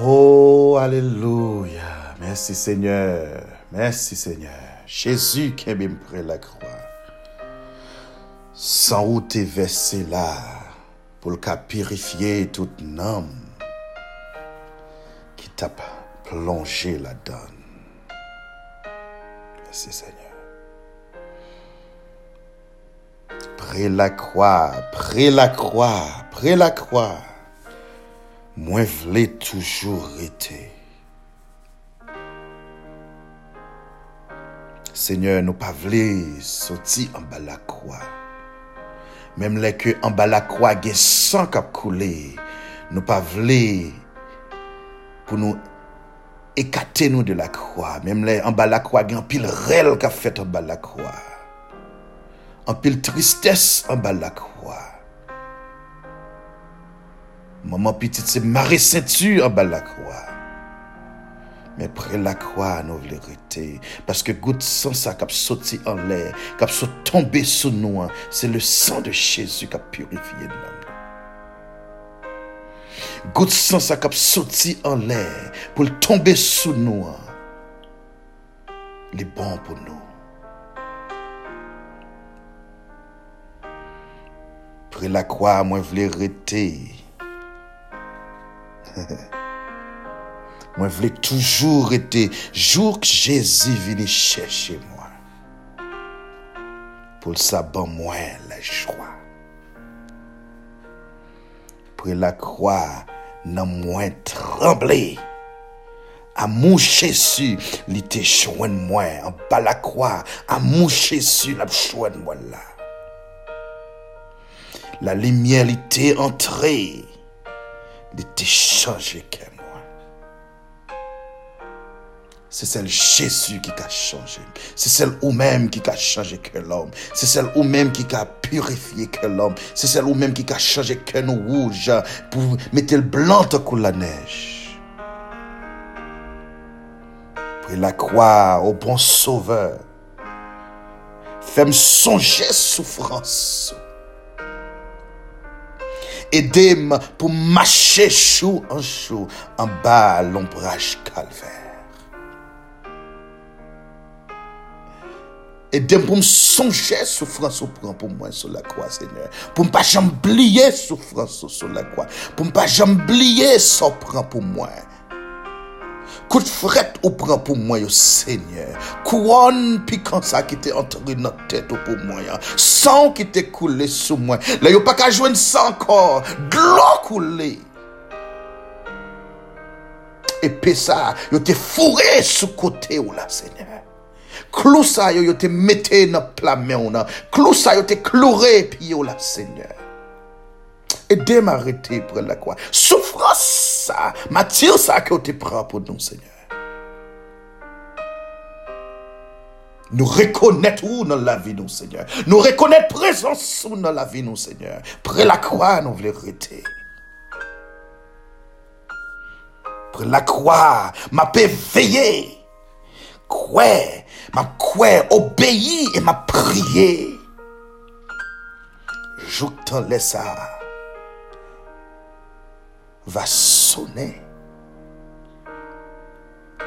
Oh, alléluia. Merci Seigneur. Merci Seigneur. Jésus qui est près la croix. Sans où t'es versé là pour le cas purifier toute âme qui t'a plongé là-dedans. Merci Seigneur. Près la croix, près la croix, près la croix. Mwen vle toujou rete. Senyor nou pa vle soti an bala kwa. Mem le ke an bala kwa gen san kap koule. Nou pa vle pou nou ekate nou de la kwa. Mem le an bala kwa gen an pil rel kap fet an bala kwa. An pil tristes an bala kwa. Maman petite, c'est marée ceinture en bas la croix. Mais près la croix, nous voulons rester. Parce que goutte sang ça sauté en l'air, qui a tombé sous nous, hein. c'est le sang de Jésus qui a purifié l'homme. Goutte sang ça a sauté en l'air pour tomber sous nous. hein. Il est bon pour nous. Près la croix, moi, je voulais rester. Moi, je voulais toujours être jour que Jésus venait chercher moi. Pour ça, bon, moi, la joie. Pour la croix, non moins trembler. À mon Jésus, il était joint moi, en bas la croix. À mon Jésus, la joint moi là. La lumière était entrée. Était changé que moi. C'est celle Jésus qui a changé. C'est celle ou même qui a changé que l'homme. C'est celle ou même qui a purifié que l'homme. C'est celle ou même qui a changé que nous rouges pour mettre le blanc que la neige. Pour la croix au bon sauveur. Fais-moi songer souffrance. edem pou mache chou an chou an ba l'ombraj kalver. Edem pou m sonje soufrans ou pran pou mwen sou la kwa, Seigneur. Pou m pa jambliye soufrans ou sou la kwa. Pou m pa jambliye sou pran pou mwen. De fret ou prend pour moi, yo, Seigneur. Couronne piquant ça qui était entré dans notre tête ou pour moi. ya. Sang qui était coulé sous moi. Là, yo qu'à joindre ça encore. De l'eau coulée. Et puis ça, yo te fourré sous côté ou là, Seigneur. Clou ça, yo, yo te mette dans plat main ou nan. Clou ça, yo te clouré puis yo là, Seigneur. Aidez m'arrêter pour la croix. Souffrance matière ça que tu prends pour nous, Seigneur. Nous reconnaître où dans la vie, nous, Seigneur. Nous reconnaître présence où dans la vie, nous, Seigneur. Près la croix, nous voulons arrêter. Près la croix, m'a veillé. Quoi, m'a quoi obéi et m'a prié. Je t'en laisse ça va sonner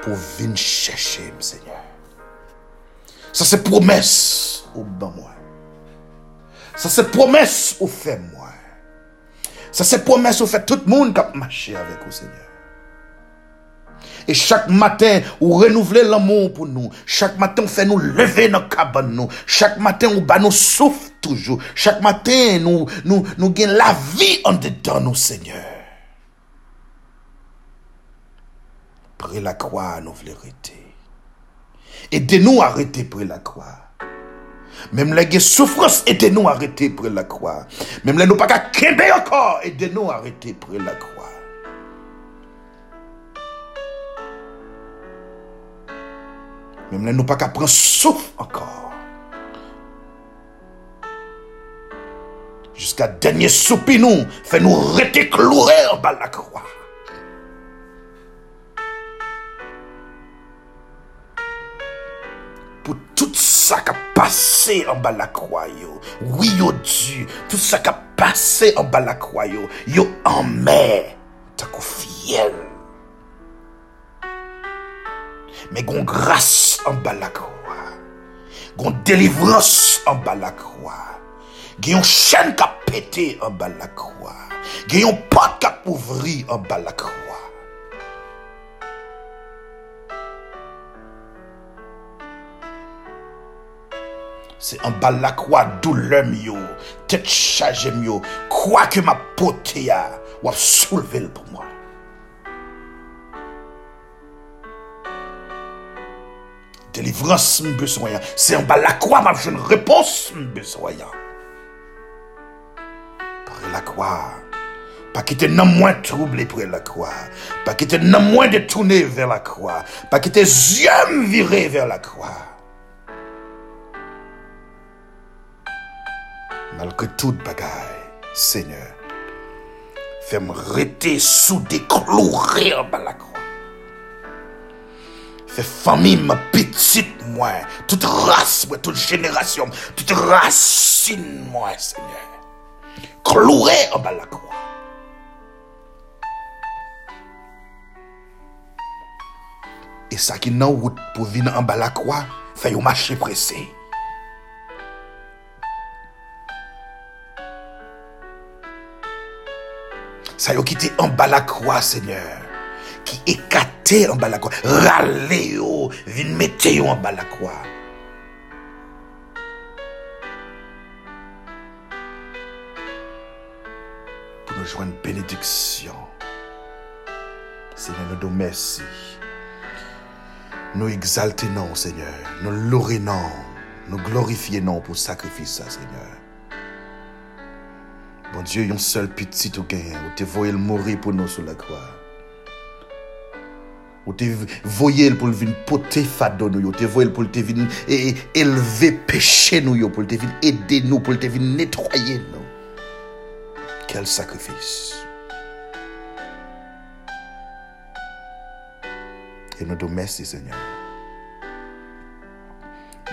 pour venir chercher, Seigneur. Ça c'est promesse au ban moi. Ça c'est promesse au fait moi. Ça c'est promesse au fait tout le monde qui a marché avec vous, Seigneur. Et chaque matin, ou renouveler l'amour pour nous. Chaque matin, on fait nous lever nos cabanes, nous. Chaque matin, on bat nous souffle toujours. Chaque matin, nous, nous, nous gagnons la vie en dedans, nous, Seigneur. Près la croix, nous voulons arrêter. Aidez-nous à arrêter près la croix. Même les souffrances, aidez-nous à arrêter près la croix. Même les nous pas qu'à encore, aidez-nous à arrêter près la croix. Même les nous pas qu'à prendre souffle encore. Jusqu'à dernier soupir nous, fait nous rester clouer en bas la croix. pou tout sa ka pase an ba la kwayo. Oui yo di, tout sa ka pase an ba la kwayo. Yo anmer, tako fiel. Men gon grase an ba la kwa. Gon delivros an ba la kwa. Gen yon chen ka pete an ba la kwa. Gen yon pat ka pouvri an ba la kwa. C'est en bas la croix douleur yo, tête chargée yo, quoi que ma pote ya, ou a soulevé pour moi. Délivrance m besoin. C'est en bas la croix m'a une réponse m besoin. Par la croix. Pas quitter non moins troublé pour la croix. Pas quitter non moins détourné vers la croix. Pas quitter yeux viré vers la croix. malke tout bagay, Seigneur, fèm rete sou deklou rir balakwa. Fè fami mè pitit mwen, tout ras mwen, tout jenerasyon, tout rasin mwen, Seigneur. Klou rir balakwa. E sa ki nan wout pou vi nan balakwa, fè yon mache prese. Ça a quitté en bas la croix, Seigneur. Qui écarté en bas la croix. Râlé, mettre en bas la croix. Pour nous joindre bénédiction. Seigneur, nous donne merci. Nous exaltons, Seigneur. Nous louons, nous glorifions pour sacrifice, Seigneur. Bon Dieu, un seul petit ou gain, ou te voyé mourir pour nous sur la croix. Ou te voyé pour venir porter fado nous, ou te voyé pour te venir élever péché nous, pour te venir aider nous, pour te venir nettoyer nous. Quel sacrifice. Et nous te merci, Seigneur.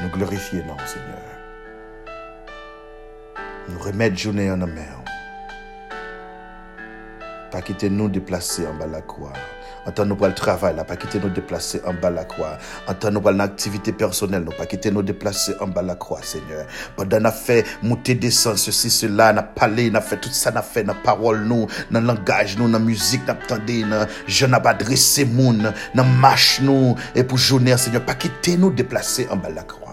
Nous glorifions, Seigneur. Nous remettre journée en mer. Pas quitter nous déplacer en bas la croix. En nous pour le travail, pas quitter nous déplacer en bas la croix. En nous pour l'activité personnelle, pas quitter nous déplacer en bas la croix, Seigneur. Pendant nous fait monter, descendre, ceci, cela, n'a parlé, n'a fait tout ça, n'a fait, dans parole nous, dans langage nous, dans musique, n'a entendu, dans je n'ai pas adressé moun, dans marche nous, et pour journée, Seigneur, pas quitter nous déplacer en bas la croix.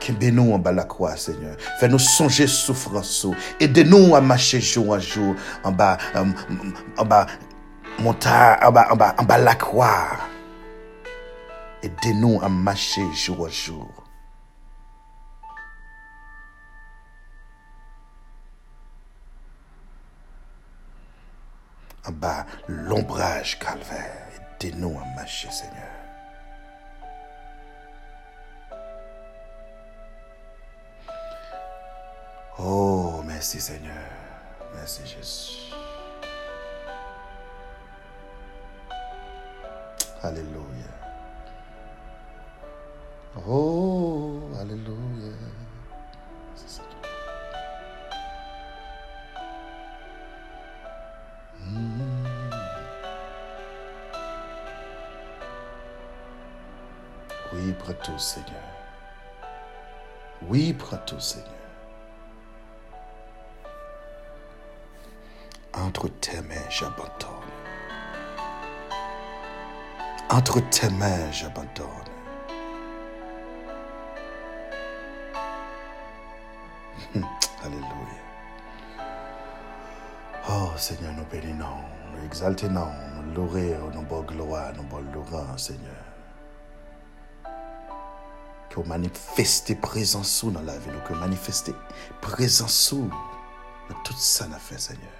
Kembe-nous en bas la croix, Seigneur. Fais-nous songer souffrance. Aidez-nous à marcher jour en jour en bas, en bas, montagne, en bas, en bas, en bas la croix. Aidez-nous à marcher jour en jour. En bas, l'ombrage calvaire. Aidez-nous à marcher, Seigneur. Oh, merci Seigneur. Merci Jésus. Alléluia. Oh, Alléluia. Hmm. Oui, prends tout, Seigneur. Oui, prends tout, Seigneur. Entre tes mains, j'abandonne. Entre tes mains, j'abandonne. Alléluia. Oh Seigneur, nous bénissons, nous exaltons, nous louons, nous bonne gloire, nous bonne Seigneur. Que vous manifestez présence dans la vie, que vous manifestez présence dans tout ça, n'a fait, Seigneur.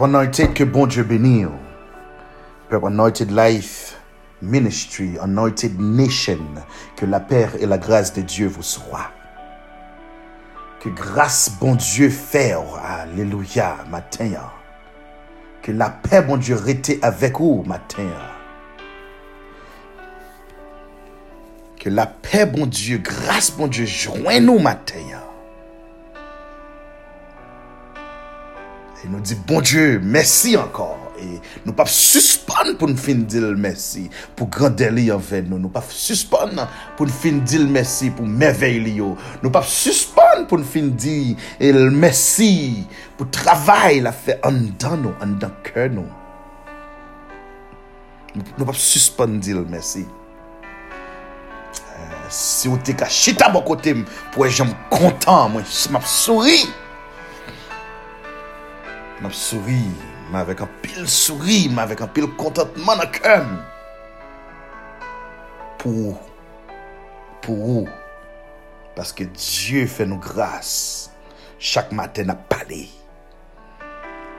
Anointed que bon Dieu bénisse. Anointed life ministry, anointed nation, que la paix et la grâce de Dieu vous soient. Que grâce bon Dieu faire, alléluia, matin Que la paix, bon Dieu, rete avec vous matin. Que la paix, bon Dieu, grâce, bon Dieu, joigne nous matin. E nou di, bon Diyo, mersi ankor. E nou pap suspon pou nou fin dil mersi pou grandeli anven nou. Nou pap suspon pou nou fin dil mersi pou mervey li yo. Nou pap suspon pou nou fin dil el mersi pou travay la fe an dan nou, an dan kè nou. Nou pap suspon dil mersi. Euh, si ou te ka chita bo kote m pou e jom kontan mwen, map souri. Souris. Mais avec un pile sourire, mais avec un pile contentement dans le. Pour, pour. Parce que Dieu fait nous grâce. Chaque matin, n'a parlé.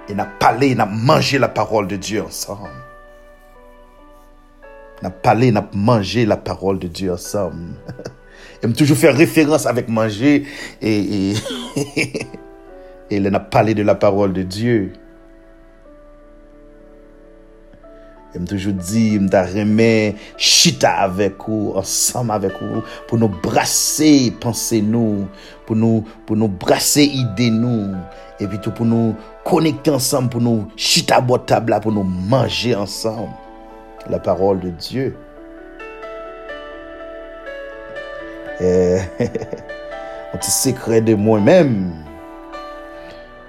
Et n'a parlé, n'a mangé la parole de Dieu ensemble. N'a parlé, n'a mangé la parole de Dieu ensemble. Et me toujours faire référence avec manger et, Et là, on a parlé de la parole de Dieu. Je me toujours dit, je remet chita avec vous, ensemble avec vous, pour nous brasser, pensez nous, pour nous, pour nous brasser idée nous, et puis tout pour nous connecter ensemble, pour nous chita bot table, pour nous manger ensemble. La parole de Dieu. Euh, un petit secret de moi-même.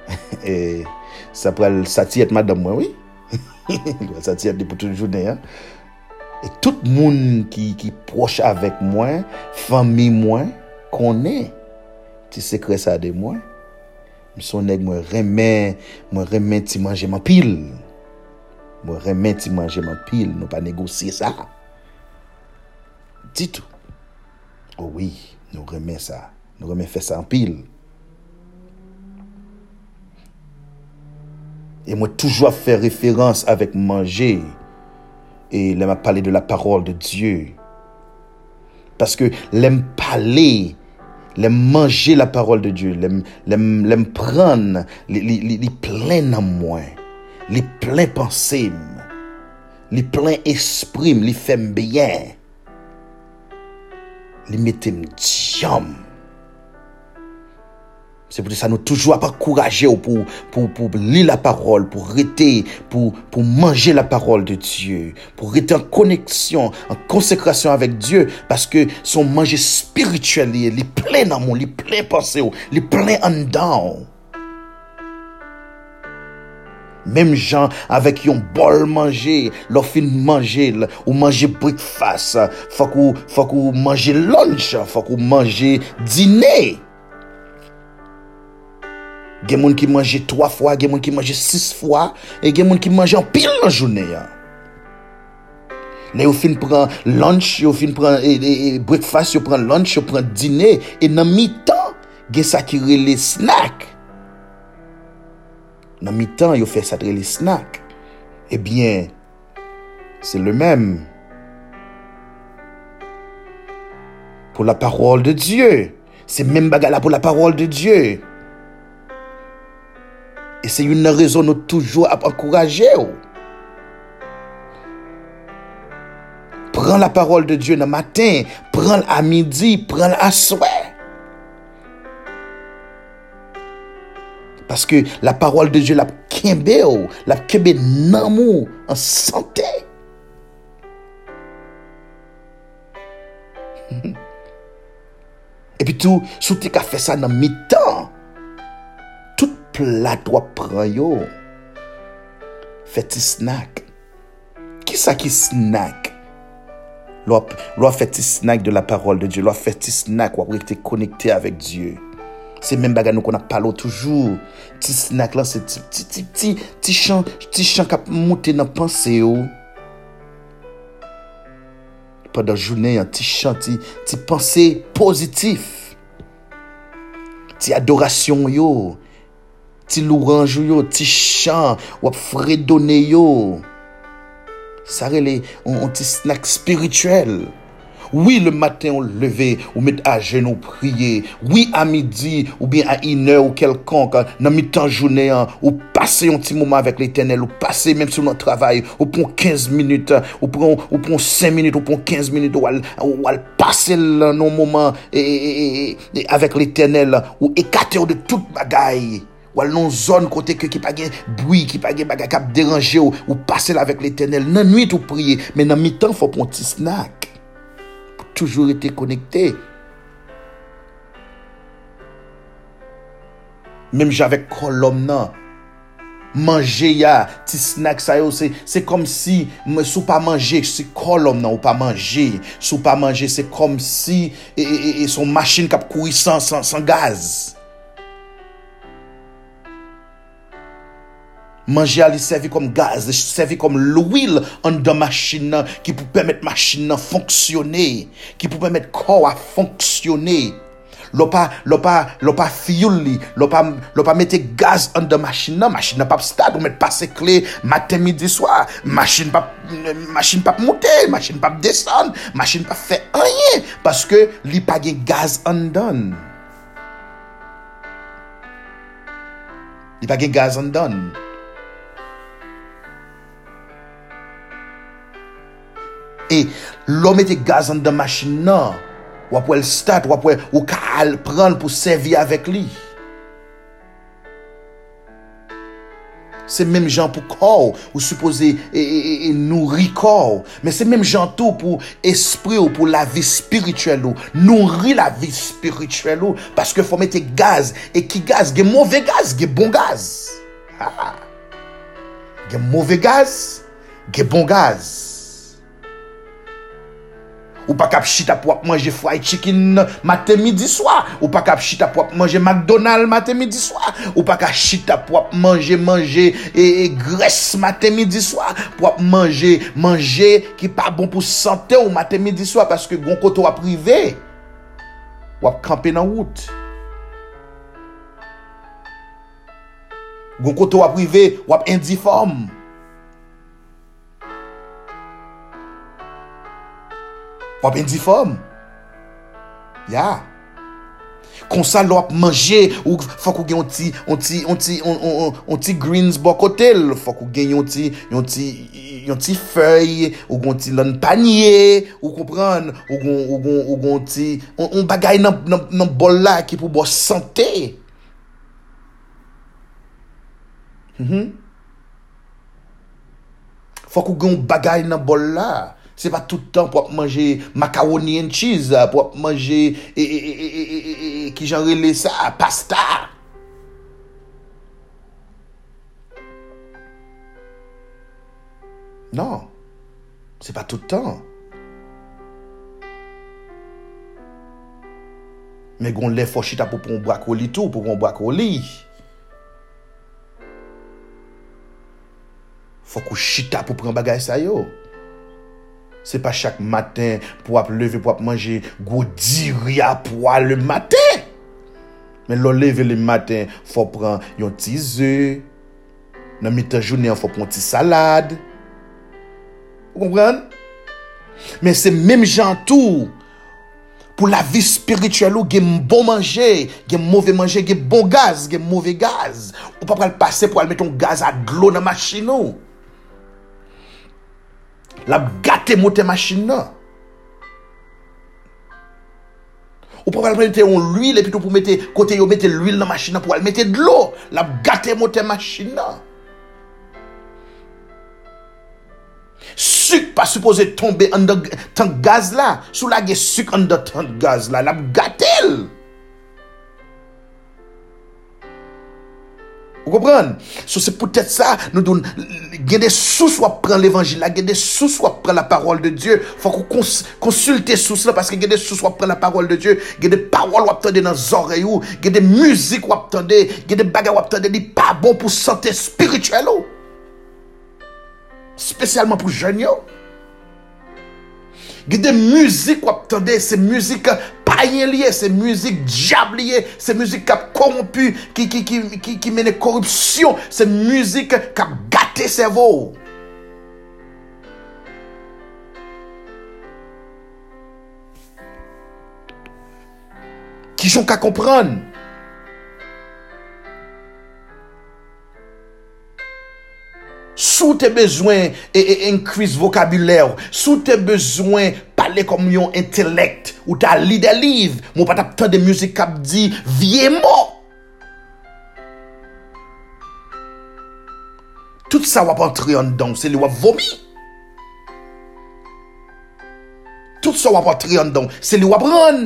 E sa pral sati et madam mwen wè. Sati et li pou tout jounen. E tout moun ki, ki proche avèk mwen, fami mwen, konè. Ti sekre sa de mwen. Msonèk mwen remè, mwen remè ti manje man pil. Mwen remè ti manje man pil, nou pa negosye sa. Ditou. Oh Ouwi, nou remè sa. Nou remè fè sa an pil. Et moi, toujours faire référence avec manger. Et là, m'a parlé de la parole de Dieu. Parce que l'aime parler, l'aime manger la parole de Dieu, l'aime prendre, les, plein en moi, les plein pensées, les plein esprit, les fait bien, les mettre diam. C'est pour ça nous toujours à encourager pour, pour, pour lire la parole, pour rester, pour, pour manger la parole de Dieu, pour rester en connexion, en consécration avec Dieu, parce que son manger spirituel, il est plein d'amour, il est plein de pensée, il est plein en dedans. Mem jan avèk yon bol manje, lò fin manje, ou manje breakfast, fòk ou, ou manje lunch, fòk ou manje dine. Gen moun ki manje 3 fwa, gen moun ki manje 6 fwa, e gen moun ki manje an pil nan jounen ya. Le yo fin pran lunch, yo fin pran e, e, e, breakfast, yo pran lunch, yo pran dine, e nan mi tan, gen sa ki rele snack. Nan mi tan, yo fe sa rele snack. Eh Ebyen, se le mem. Po la parol de Diyo. Se men bagala pou la parol de Diyo. E se yon nan rezon nou toujou ap ankouraje ou. Pren la parol de Diyo nan matin, pren a midi, pren a swè. Paske la parol de Diyo la kembe ou, la kembe nan mou, an sante. E pi tou, sou te ka fe sa nan mi tan. plat wap pran yo. Feti snack. Ki sa ki snack? Lwa feti snack de la parol de Diyo. Lwa feti snack wap rekte konekte avèk Diyo. Se men baga nou kon ap palo toujou. Ti snack lan se ti, ti, ti, ti chan, chan kap moutè nan panse yo. Padan jounen yon ti chan, ti panse pozitif. Ti adorasyon yo. ti louranjou yo, ti chan, wap fredone yo. Sa rele, on, on ti snack spirituel. Oui, le matin, on leve, ou met a genou priye. Oui, a midi, ou bien a inè ou kelkonk, nan mi tan jounè an, ou pase yon ti mouman vek l'éternel, ou pase mèm sou nan travay, ou pon 15 minute, ou pon, ou pon 5 minute, ou pon 15 minute, ou al, ou al pase nan mouman, e, e, e, e avek l'éternel, ou ekate ou de tout bagay. Ou al non zon kote ke ki pa gen bouy, ki pa gen baga kap deranje ou, ou pase la vek l'Eternel. Nan nuit ou priye, men nan mi tan fò pon ti snack. Pou toujou ete konekte. Mem javek kolom nan. Manje ya, ti snack sa yo, se, se kom si sou pa manje, se kolom nan ou pa manje. Sou pa manje, se kom si e, e, e, e son machin kap koui san, san, san gaz. Manje a li servi kom gaz, servi kom l'ouil an dan machin nan ki pou pwemet machin nan fonksyonè, ki pou pwemet kor a fonksyonè. Lo pa, lo pa, lo pa fiyul li, lo pa, lo pa mette gaz an dan non, machin nan, machin nan pap stad, ou met pase kle maten midi swa, machin pap, machin pap moutè, machin pap desan, machin pap fè anye, paske li pa gen gaz an dan. Li pa gen gaz an dan. E lò mette gaz an dan machin nan, wap wèl stat, wap wèl ou ka al pran pou servi avèk li. Se menm jan pou kor, ou suppose e, e, e, e nourri kor. Men se menm jan tou pou espri ou pou la vi spirituel ou. Nourri la vi spirituel ou. Paske fò mette gaz. E ki gaz? Ge mouve gaz, ge bon gaz. Ha. Ge mouve gaz, ge bon gaz. Ou pa kap chita pou ap manje fry chicken maten midi swa. Ou pa kap chita pou ap manje McDonald maten midi swa. Ou pa kap chita pou ap manje manje e, e gres maten midi swa. Pou ap manje manje ki pa bon pou sante ou maten midi swa. Paske gon koto ap rive. Ou ap kampe nan wout. Gon koto ap rive ou ap indiform. Wap indiform. Ya. Kon sa lo ap manje, ou fok ou gen yon ti, yon ti, yon ti, yon, yon, yon ti greens bokotel, Fok ou gen yon ti, yon ti, yon ti fèy, ou gon ti lan panye, ou kompran, ou gon, ou gon, ou gon ti, yon bagay nan, nan, nan bol la ki pou bo sante. Mm -hmm. Fòk ou gen yon bagay nan bol la, Se pa toutan pou ap manje macaroni and cheese, pou ap manje e, e, e, ki jan rele sa, pasta. Non, se pa toutan. Mè gon lè fòchita pou pou mbwa koli tou, pou mbwa koli. Fòk ou chita pou pren bagay sa yo. Se pa chak matin pou ap leve pou ap manje Gwo diri ap wale le matin Men lò leve le matin Fò pran yon ti zè Nan mitan jounen fò pran ti salade Ou kompran? Men se mèm jantou Pou la vi spirituel ou gen bon manje, gen mouve manje, gen bon gaz, gen mouve gaz. Ou pa pral pase pou al meton gaz a glo nan machin nou. La gâte monter machine nan. Ou pas mettre l'huile et puis tout pour mettre côté yo mettre l'huile dans machine pour mettre de l'eau. La gâte monter machine. Sucre pas supposé tomber en tant gaz là. Sous la sucre en tant gaz là. La gâte Vous comprenez? So, c'est peut-être ça, nous donnons, il des sous soit prendre l'évangile il des sous soit prendre la parole de Dieu. Faut qu'on cons consulte sous là parce que il y des sous soit prendre la parole de Dieu. Il des paroles ou attendre dans les oreilles il y des musiques ou attendre, il y a des bagages ou attendre, n'est pas bon pour santé spirituelle. Spécialement pour jeunes. Il des musiques ou attendez, c'est musique païen lié, c'est musique diable lié, c'est musique qui a corrompu, qui, qui, qui, mène corruption, c'est musique qui a gâté cerveau. Qui sont qu'à comprendre? Sou te et enkriz vocabulaire. Sous tes besoins. pale kom yon intelekt, ou ta li de liv, mou pat ap tan de müzik kap di, vie mo. Tout sa wap antre yon don, se li wap vomi. Tout sa wap antre yon don, se li wap ron.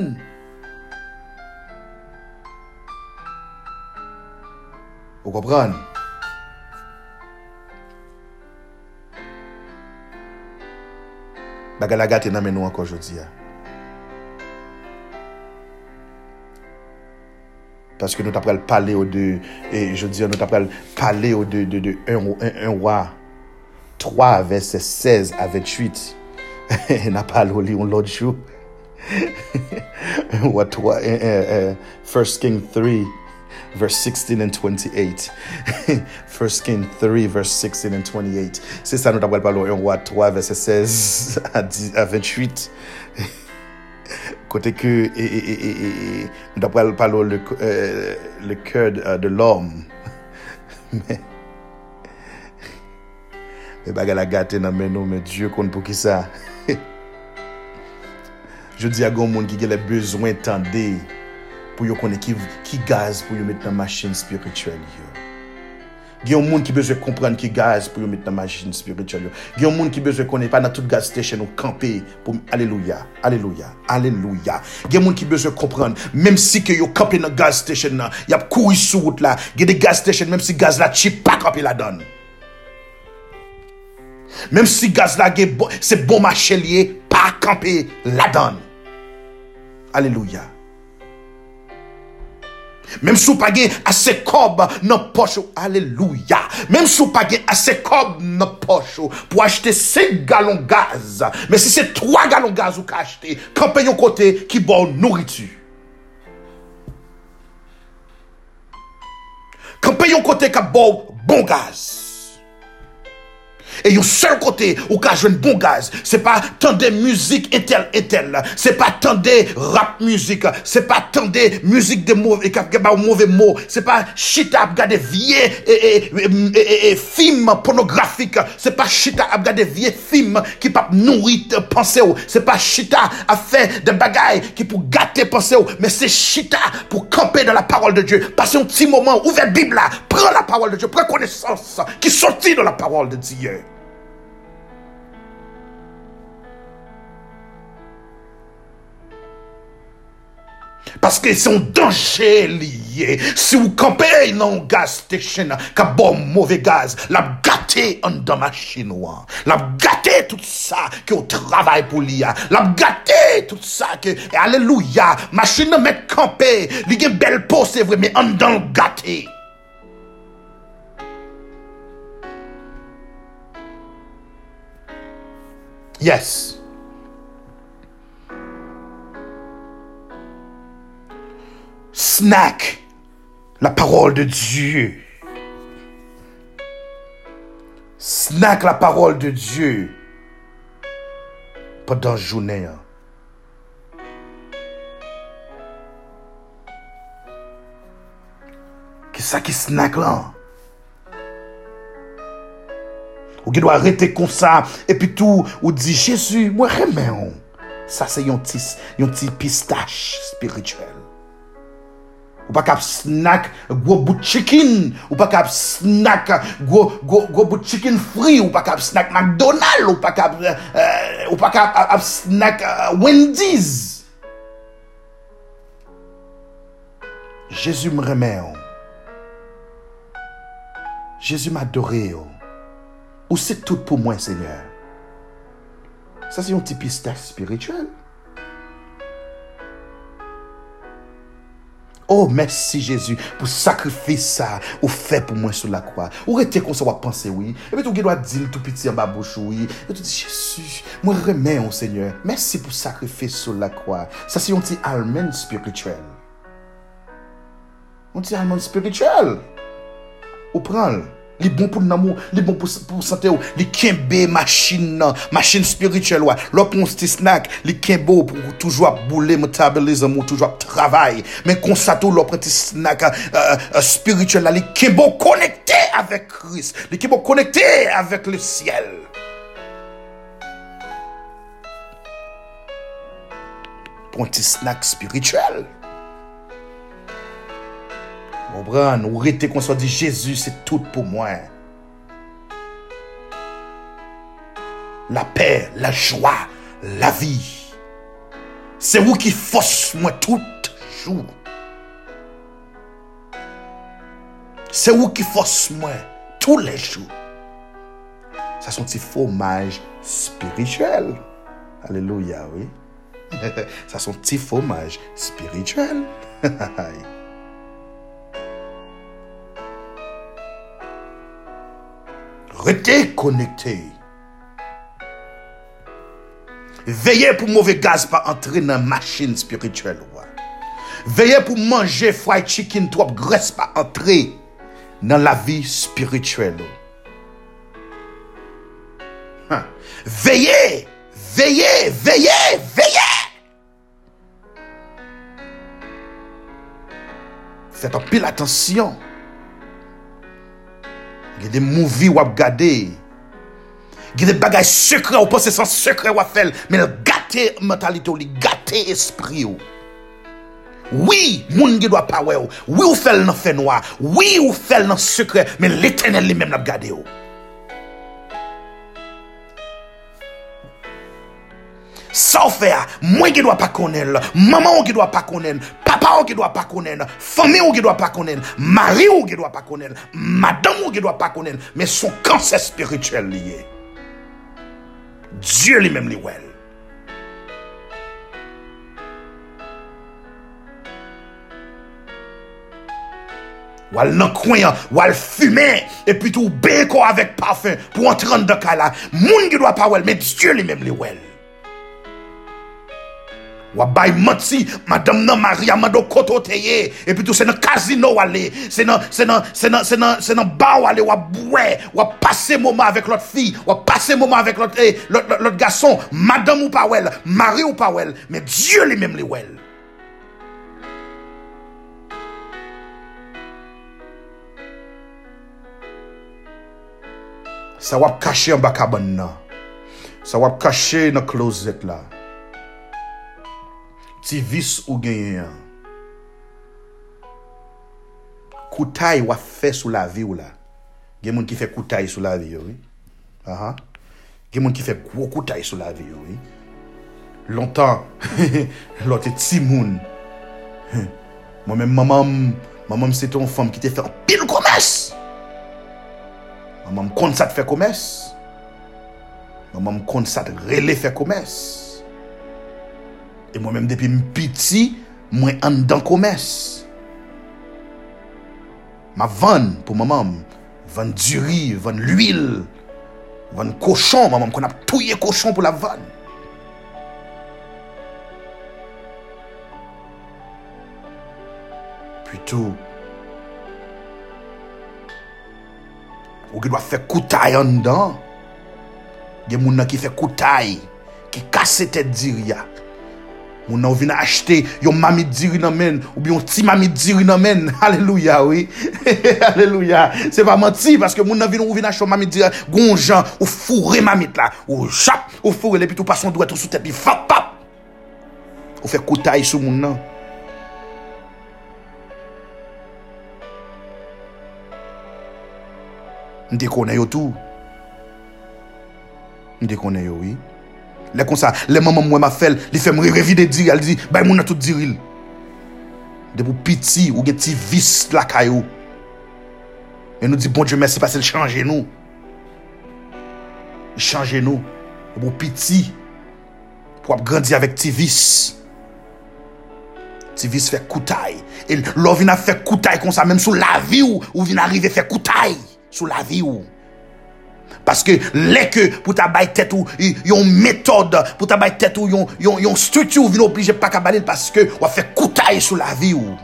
Ou kopran? Daga la gate nan men nou anko jodi ya. Paske nou tapre al pale ou de, e jodi ya nou tapre al pale ou de, de, de, un wa, 3 verse 16 a 28. E na pale ou li yon chou. Un wa 3, 1 King 3, verse 16 and 28. 1 King 3 verse 16 and 28. Se sa nou tabwal palo yon wad 3 verse 16 a 28. Kote ke e, e, e, nou tabwal palo le euh, kèd de l'om. Me baga la gate nan men nou, men Diyo kon pou ki sa. Je di a goun moun ki ge le bezwen tende. pou yo konen ki, ki gaz pou yo met nan machin spirituel yo. Gen yon moun ki bezwe kompran ki gaz pou yo met nan machin spiritual yo. Gen yon moun ki bezwe konen pa nan tout gaz station ou kampe pou aleluya, aleluya, aleluya. Gen moun ki bezwe kompran, mem si ke yo kampe nan gaz station nan, yap kouri sou route la, gen de gaz station, mem si gaz la chip pa kampe la don. Mem si gaz la gen bo, se bon machelye, pa kampe la don. Aleluya. Mem sou pa gen ase kob nan pochou. Aleluya. Mem sou pa gen ase kob nan pochou. Po achete 5 galon gaz. Men si se 3 galon gaz ou ka achete. Kampen yon kote ki bon nouritu. Kampen yon kote ka bon bon gaz. E yon sel kote ou ka jwen bon gaz, se pa tende muzik etel etel, se pa tende rap muzik, se pa tende muzik de mouve, se pa chita ap gade vie e film pornografik, se pa chita ap gade vie film ki pap nourit panse ou, se pa chita ap fe de bagay ki pou gate panse ou, me se chita pou kampe de la parol de Diyo. Pase yon ti mouman, ouve bibla, pren la parol de Diyo, pren konesans ki soti de la parol de Diyo. Paske son denje liye Si ou kampe nan gaz station Ka bon mouve gaz La gate an dan machin wan La gate tout sa Ki ou travay pou liya La gate tout sa Aleluya Machin nan met kampe Li gen bel po se vwe Me an dan gate Yes Snack la parole de Dieu. Snack la parole de Dieu pendant la journée. Qui ça qui snack là? Ou qui doit arrêter comme ça et puis tout, ou dit Jésus, moi remets. Ça c'est un petit pistache spirituel. Ou pa kap snack gwo bout chicken. Ou pa kap snack gwo bout chicken free. Ou pa kap snack McDonald. Ou pa kap euh, snack euh, Wendy's. Jezu m remè yo. Jezu m adore yo. Ou se tout pou mwen seigneur? Sa se yon tipi staff spirituel. Oh, mersi Jezu pou sakrifis sa ou fe pou mwen sou la kwa. Ou rete kon sa wap panse wii. E bet ou gen do a dil tout piti an babouchou wii. E tout di, Jezu, mwen remen ou Seigneur. Mersi pou sakrifis sou la kwa. Sa se yon ti almen spirituel. Yon ti almen spirituel. Ou pran l. Li bon pou namou, li bon pou sante ou. Li kenbe machin nan, machin spirituel wè. Lò pon sti snak, li kenbe ou pou toujwa boule metabolism ou toujwa travay. Men konsato lò pon sti snak spirituel la, li konekte avèk. Li le siel. Pon sti snak spirituel. Ou bran, ou rete kon so di Jezu, se tout pou mwen. La pe, la jwa, la vi. Se wou ki fos mwen tout jou. Se wou ki fos mwen tout le jou. Sa son ti fomaj spirituel. Aleluya, oui. Sa son ti fomaj spirituel. Rete konekte. Veye pou mouve gaz pa entre nan machin spirituel wè. Veye pou manje fry chicken trop gres pa entre nan la vi spirituel wè. Veye, veye, veye, veye. Fè pa pil atensyon. Gede mouvi wap gade. Gede bagay sekre ou pose san sekre wap fel. Men gate mentalite ou li, gate espri ou. Oui, moun ge dwa pawe ou. Oui ou fel nan fenwa. Oui ou fel nan sekre. Men l'Eternel li men ap gade ou. Sa ou fe a, mwen gye dwa pa konen. Maman ou gye dwa pa konen. Papa ou ki dwa pa konen, fami ou ki dwa pa konen, mari ou ki dwa pa konen, madame ou ki dwa pa konen, men son kanser spirituel liye. Diyo li menm li wel. Wal nan kwen, wal fume, epi tou beko avèk parfum pou antren de kala, moun ki dwa pa wel, men diyo li menm li wel. Wabay matsi, madame nan maria mado koto teye E pi tou se nan kazino wale Se nan ba wale wabwe Wap pase mouman avek lot fi Wap pase mouman avek lot eh, gason Madame ou pa wel, mari ou pa wel Men Diyo li mem li wel Sa wap kache yon baka ban nan Sa wap kache yon klozet la ti vis ou genyen. Koutay wap fe sou la vi ou la. Gen moun ki fe koutay sou la vi yo. Aha. Gen moun ki fe gwo koutay sou la vi yo. Lontan, lote ti moun. Mwen men mamam, mamam se ton fom ki te fe pil komes. Mamam kon sa te fe komes. Mamam kon sa te rele fe komes. E mwen menm depi mpiti, mwen an dan komes. Ma van pou mamam, van duri, van l'uil, van koshon, mamam kon ap touye koshon pou la van. Pwito, ou ki dwa fe koutay an dan, gen moun nan ki fe koutay, ki kase te diri ya, Moun nan ou vin achete yon mami diri nan men, ou bi yon ti mami diri nan men. Aleluya, oui. Aleluya. Se pa manti, paske moun nan vin ou vin achete yon mami diri, gonjan, ou fure mamit la, ou chap, ou fure le, pi tou pason dwet ou sou tepi, fap, pap. Ou fe koutay sou moun nan. Mde konen yo tou. Mde konen yo, oui. Le kon sa, le maman mwen ma fel, li fe mre revide diri, al di, bay moun a tout diril. De pou piti ou gen ti vis la kayo. E nou di, bon dieu mersi pase l chanje nou. Chanje nou. De pou piti. Pou ap grandi avèk ti vis. Ti vis fe koutay. E lò vina fe koutay kon sa, menm sou la vi ou, ou vina arrive fe koutay. Sou la vi ou. Paske leke pou ta bay tet ou yon metode, pou ta tet ou yon stutu ou vin oblije pa kabalil paske wap fe koutay sou la vi ou.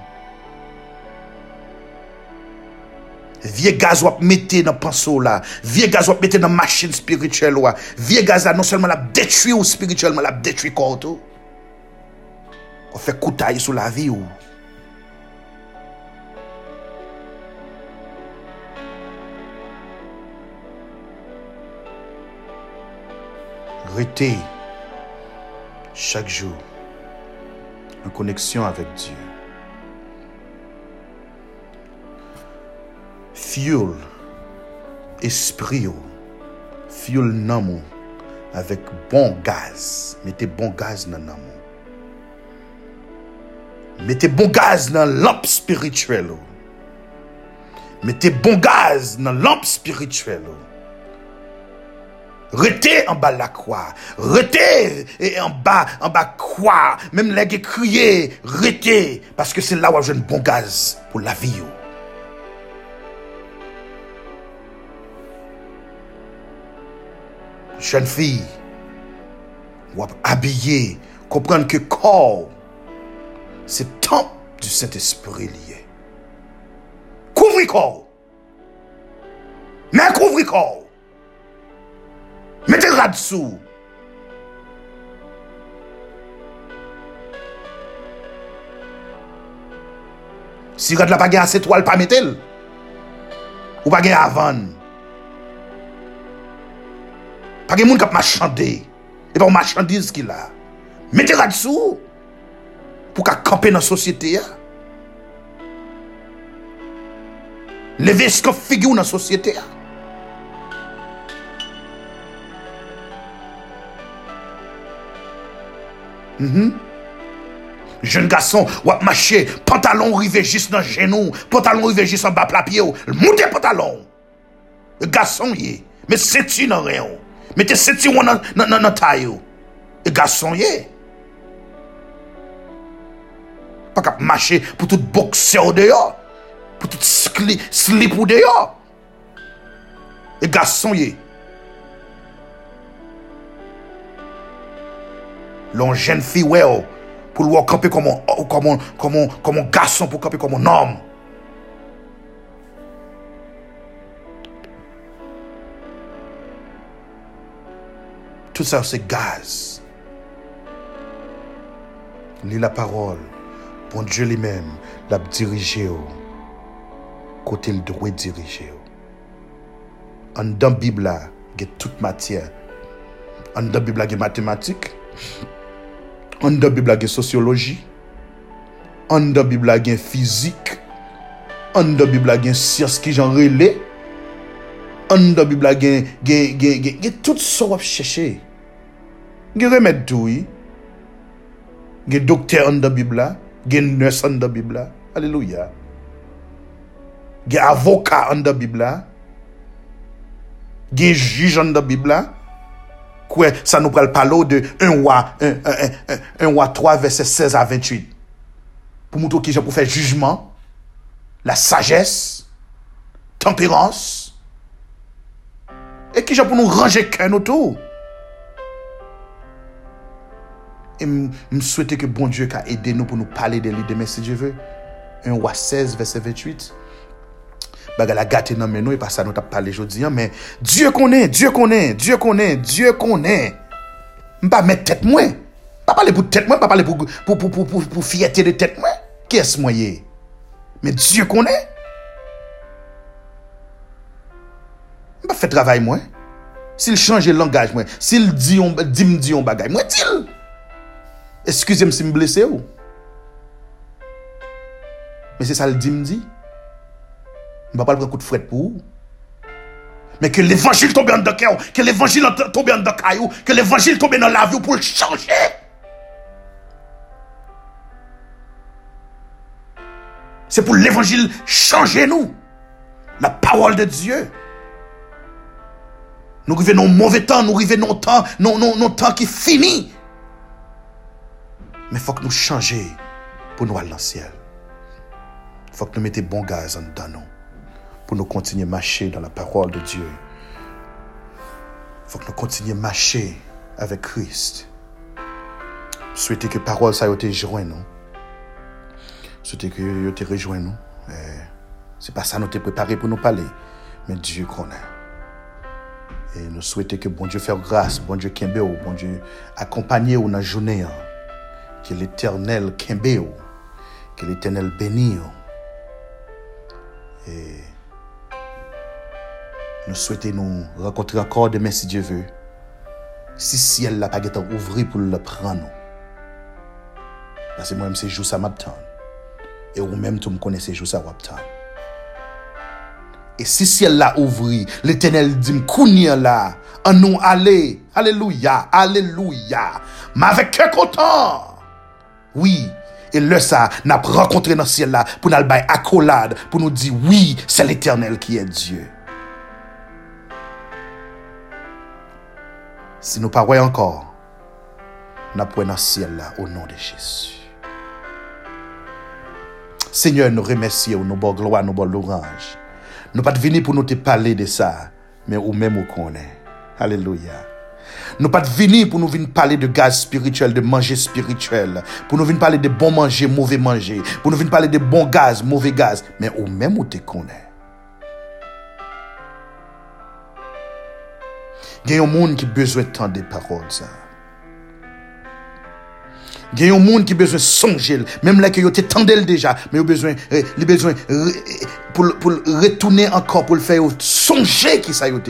Vie gaz wap mette nan panso la. Vie gaz wap mette nan machin spirituel wa. Vie gaz la non selman la detui ou spirituelman la detui korto. Ou fe koutay sou la vi ou. Rete chak jou an koneksyon avek Diyo. Fuel espri yo. Fuel nanmou avek bon gaz. Mete bon gaz nan nanmou. Mete bon gaz nan lamp spirituel yo. Mete bon gaz nan lamp spirituel yo. Rete en bas la croix. Rete en bas, en bas croix. Même les gens crier, rete. Parce que c'est là où j'ai un bon gaz pour la vie. Jeune fille, ou habillée, comprendre que corps, c'est temple du Saint-Esprit lié. Couvre corps. Mais couvre corps. Mete rad sou. Si rad la pa gen ase toal pa metel. Ou pa gen avan. Pa gen moun kap machande. E pa ou machandise ki la. Mete rad sou. Pou ka kampe nan sosyete ya. Leve skop figi nan sosyete ya. Mm -hmm. Jeune garçon, wap mache, pantalon rive jis nan genou, pantalon rive jis an bap la pie ou, moute pantalon. E garçon ye, me seti nan re ou, me te seti ou nan, nan, nan, nan tay ou. E garçon ye. Pak ap mache pou tout bokse ou deyo, pou tout slip ou deyo. E garçon ye. Lon jen fi we ou, pou lwa kampe komon, komon, komon, komon gason pou kampe komon nom. Tout sa ou se gaz. Li la parol, bon li men, la dirije ou, kote l dwe dirije ou. An dan Bibla, ge tout matyen. An dan Bibla ge matematik, An dan bib la gen sosyoloji, an dan bib la gen fizik, an dan bib la gen siyas ki jan rele, an dan bib la gen, gen, gen, gen, gen, tout so wap chèche. Gen remèd tou yi. Gen dokter an dan bib la, gen nurs an dan bib la, aleluya. Gen avoka an dan bib la, gen jij an dan bib la, Kwe, sa nou pral palo de 1 wa, 1, 1, 1, 1 wa 3 verset 16 a 28. Pou moutou ki jan pou fè jujman, la sagesse, tempérance, e ki jan pou nou range kè nou tou. E m souwete ke bon Diyo ka ede nou pou nou pale de li de mè si Diyo vè. 1 wa 16 verset 28. baga la gate nan menon, e pa sa nou tap pale jodi an, men, Diyo konen, Diyo konen, Diyo konen, Diyo konen, mpa met tet mwen, pa pale pou tet mwen, pa pale pou, pou, pou, pou, pou, pou fiyete de tet mwen, kes mwen ye, men Diyo konen, mpa fe travay mwen, sil chanje langaj mwen, sil di m di yon bagay, mwen dil, eskuse m si m blese ou, men se sa l di m di, Mba pal pre kout fred pou ou. Men ke l'evangil tombe an de kè ou. Ke l'evangil tombe an de kè ou. Ke l'evangil tombe nan la vi ou pou l'chanje. Se pou l'evangil chanje nou. La parol de Diyo. Nou rive nou mouve tan. Nou rive nou tan. Nou tan ki fini. Men fok nou chanje pou nou al nan siel. Fok nou mette bon gaz an dan nou. Pour nous continuer à marcher dans la parole de Dieu. Il faut que nous continuions à marcher avec Christ. Souhaitez que la parole ça te joint nous. Souhaitez que te rejoigne nous. C'est pas ça nous t'es préparé pour nous parler. Mais Dieu connaît. Et nous souhaitons que bon Dieu fasse grâce, bon Dieu kembe bon Dieu accompagner ou dans la journée. Hein. Que l'éternel kembe que l'éternel bénisse. nou souwete nou rakontre akor demen si Dje ve, si siel la pag etan ouvri pou le pran nou. Pase mwen mse jou sa map tan, e ou mèm tou m kone se jou sa wap tan. E si siel la ouvri, l'Etenel di m kounye la, an nou ale, aleluya, aleluya, ma vek ke kontan. Oui, E lè sa, nap renkontre nan siel la pou nan bay akolade pou nou di, oui, se l'Eternel ki e Diyo. Si nous ne parlons encore, nous dans le ciel là, au nom de Jésus. Seigneur, nous remercions, nous bonne gloire, nous bonne louange. Nous pas venir pour nous te parler de ça, mais ou même nous connaît. Alléluia. Nous pas venir pour nous venir parler de gaz spirituel, de manger spirituel, pour nous venir parler de bon manger, mauvais manger, pour nous venir parler de bon gaz, mauvais gaz, mais ou même ou te connaît. Il y a un monde qui a besoin de des paroles. Il y a un monde qui a besoin de songer. Même là que vous tendez déjà, mais il a besoin, pour retourner encore, pour le faire songer qui ça vous.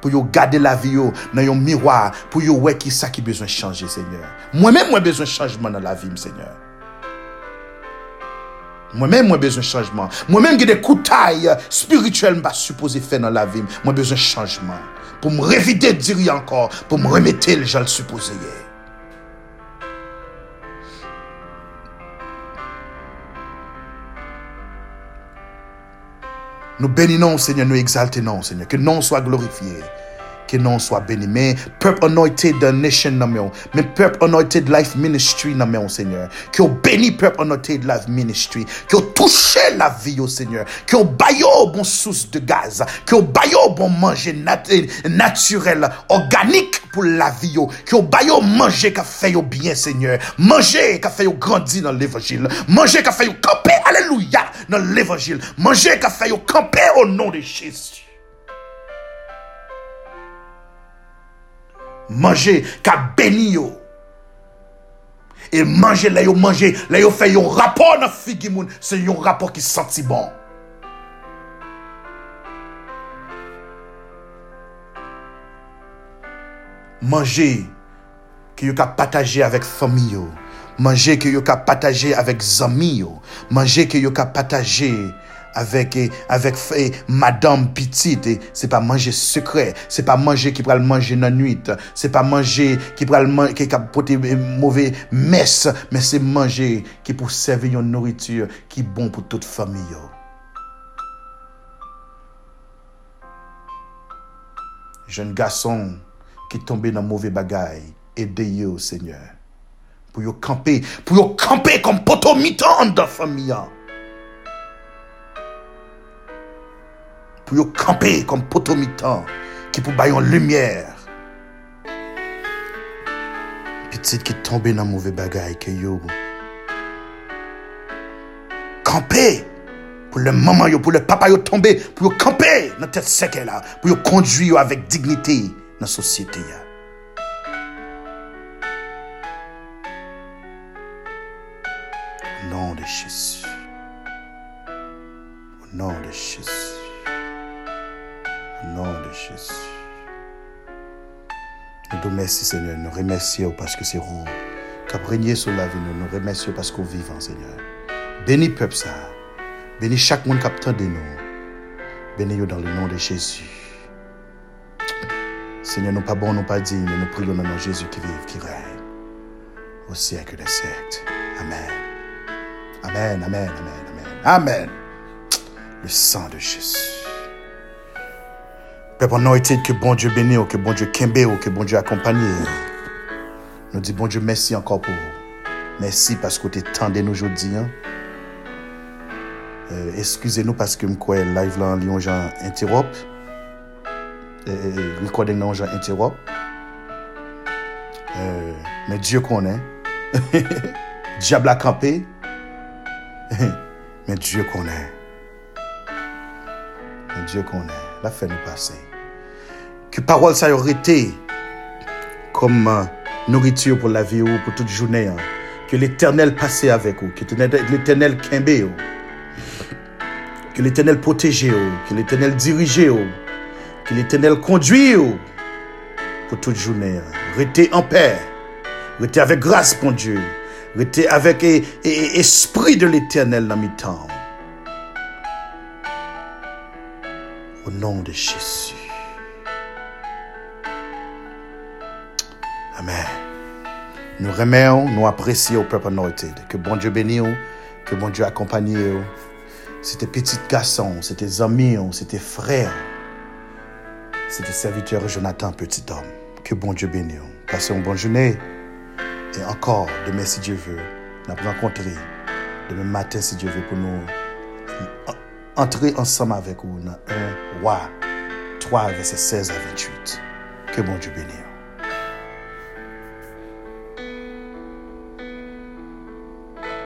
Pour vous garder la vie dans un miroir, pour vous voir qui ça qui a besoin de changer, Seigneur. Moi-même, j'ai besoin de changement dans la vie, Seigneur. Moi-même, j'ai besoin de changement. Moi-même, j'ai des coups de taille spirituels, je supposé faire dans la vie. Moi, besoin de changement pour me revider dire encore, pour me remettre le je le supposé. Nous bénissons, Seigneur, nous exaltons, Seigneur. Que nom soit glorifié que non soit béni. Mais peuple anointed de nation nan Mais peuple anointed life ministry nan Seigneur. Que au béni peuple anointed life ministry. Que au touché la vie au Seigneur. Que au bon source de gaz. Que au bon manger naturel, organique pour la vie Que au baillot manger qu'a fait au bien Seigneur. Manger qu'a fait au grandir dans l'évangile. Manger qu'a fait au camper. Alléluia. Dans l'évangile. Manger qu'a fait au camper au nom de Jésus. Manger, qu'a béni yo. Et manger, là yo manger, là yo fait un rapport dans figue c'est un rapport qui senti bon. Manger que yo ka partager avec famille Manger que yo ka partager avec amis Manger que yo ka partager avèk eh, eh, madame pitit, eh. se pa manje sekre, se pa manje ki pral manje nan nuit, se pa manje ki pral manje, ki kapote mouve mes, men se manje ki pou serve yon nouritur ki bon pou tout famiyo. Joun gason ki tombe nan mouve bagay, ede yo, seigneur, pou yo kampe, pou yo kampe kom poto mitan dan famiyan. pou yo kampe kom potomitan ki pou bayon lumièr. Pitit ki tombe nan mouve bagay ke yo. Kampe pou le maman yo, pou le papa yo tombe, pou yo kampe nan tèt seke la, pou yo kondwi yo avèk dignite nan sosyete ya. Nous te remercions, Seigneur. Nous remercions parce que c'est vous qui régné sur la vie. Nous nous remercions parce qu'on vivant, Seigneur. Bénis peuple ça. Bénis chaque monde qui de nous. Bénis-nous dans le nom de Jésus. Seigneur, nous pas bon, nous pas dignes, nous prions dans le nom de Jésus qui vive, qui règne au siècle des siècles. Amen. Amen, amen, amen, amen. Amen. Le sang de Jésus. Pep anointed, que bon Dieu bénisse, que bon Dieu kembe, que bon Dieu accompagne. Nous disons bon Dieu merci encore pour vous. Merci parce que vous tendez euh, nous aujourd'hui. Euh, Excusez-nous parce que je live là en Lyon, j'en interromps. Euh, recording là, j'en interromps. Euh, mais Dieu connaît. Diable a campé. mais Dieu connaît. Mais Dieu connaît. La fait nous passer. Que parole ça aurait été comme euh, nourriture pour la vie ou pour toute journée. hein. Que l'éternel passe avec vous. Que l'éternel kembe vous. Que l'éternel protège vous. Que l'éternel dirige vous. Que l'éternel conduit vous pour toute journée. hein. Restez en paix. Restez avec grâce, mon Dieu. Restez avec et, et- et esprit de l'éternel dans mes temps. Au nom de Jésus. Amen. Nous remercions, nous apprécions au peuple anointed. Que bon Dieu bénisse, que bon Dieu accompagne. C'était petit garçon, c'était amis, c'était frère. C'était serviteur Jonathan, petit homme. Que bon Dieu bénisse. Passez une bonne journée. Et encore, demain, si Dieu veut, nous allons rencontrer. Demain matin, si Dieu veut, pour nous entrer ensemble avec vous dans 1 Roi 3, verset 16 à 28. Que bon Dieu bénisse.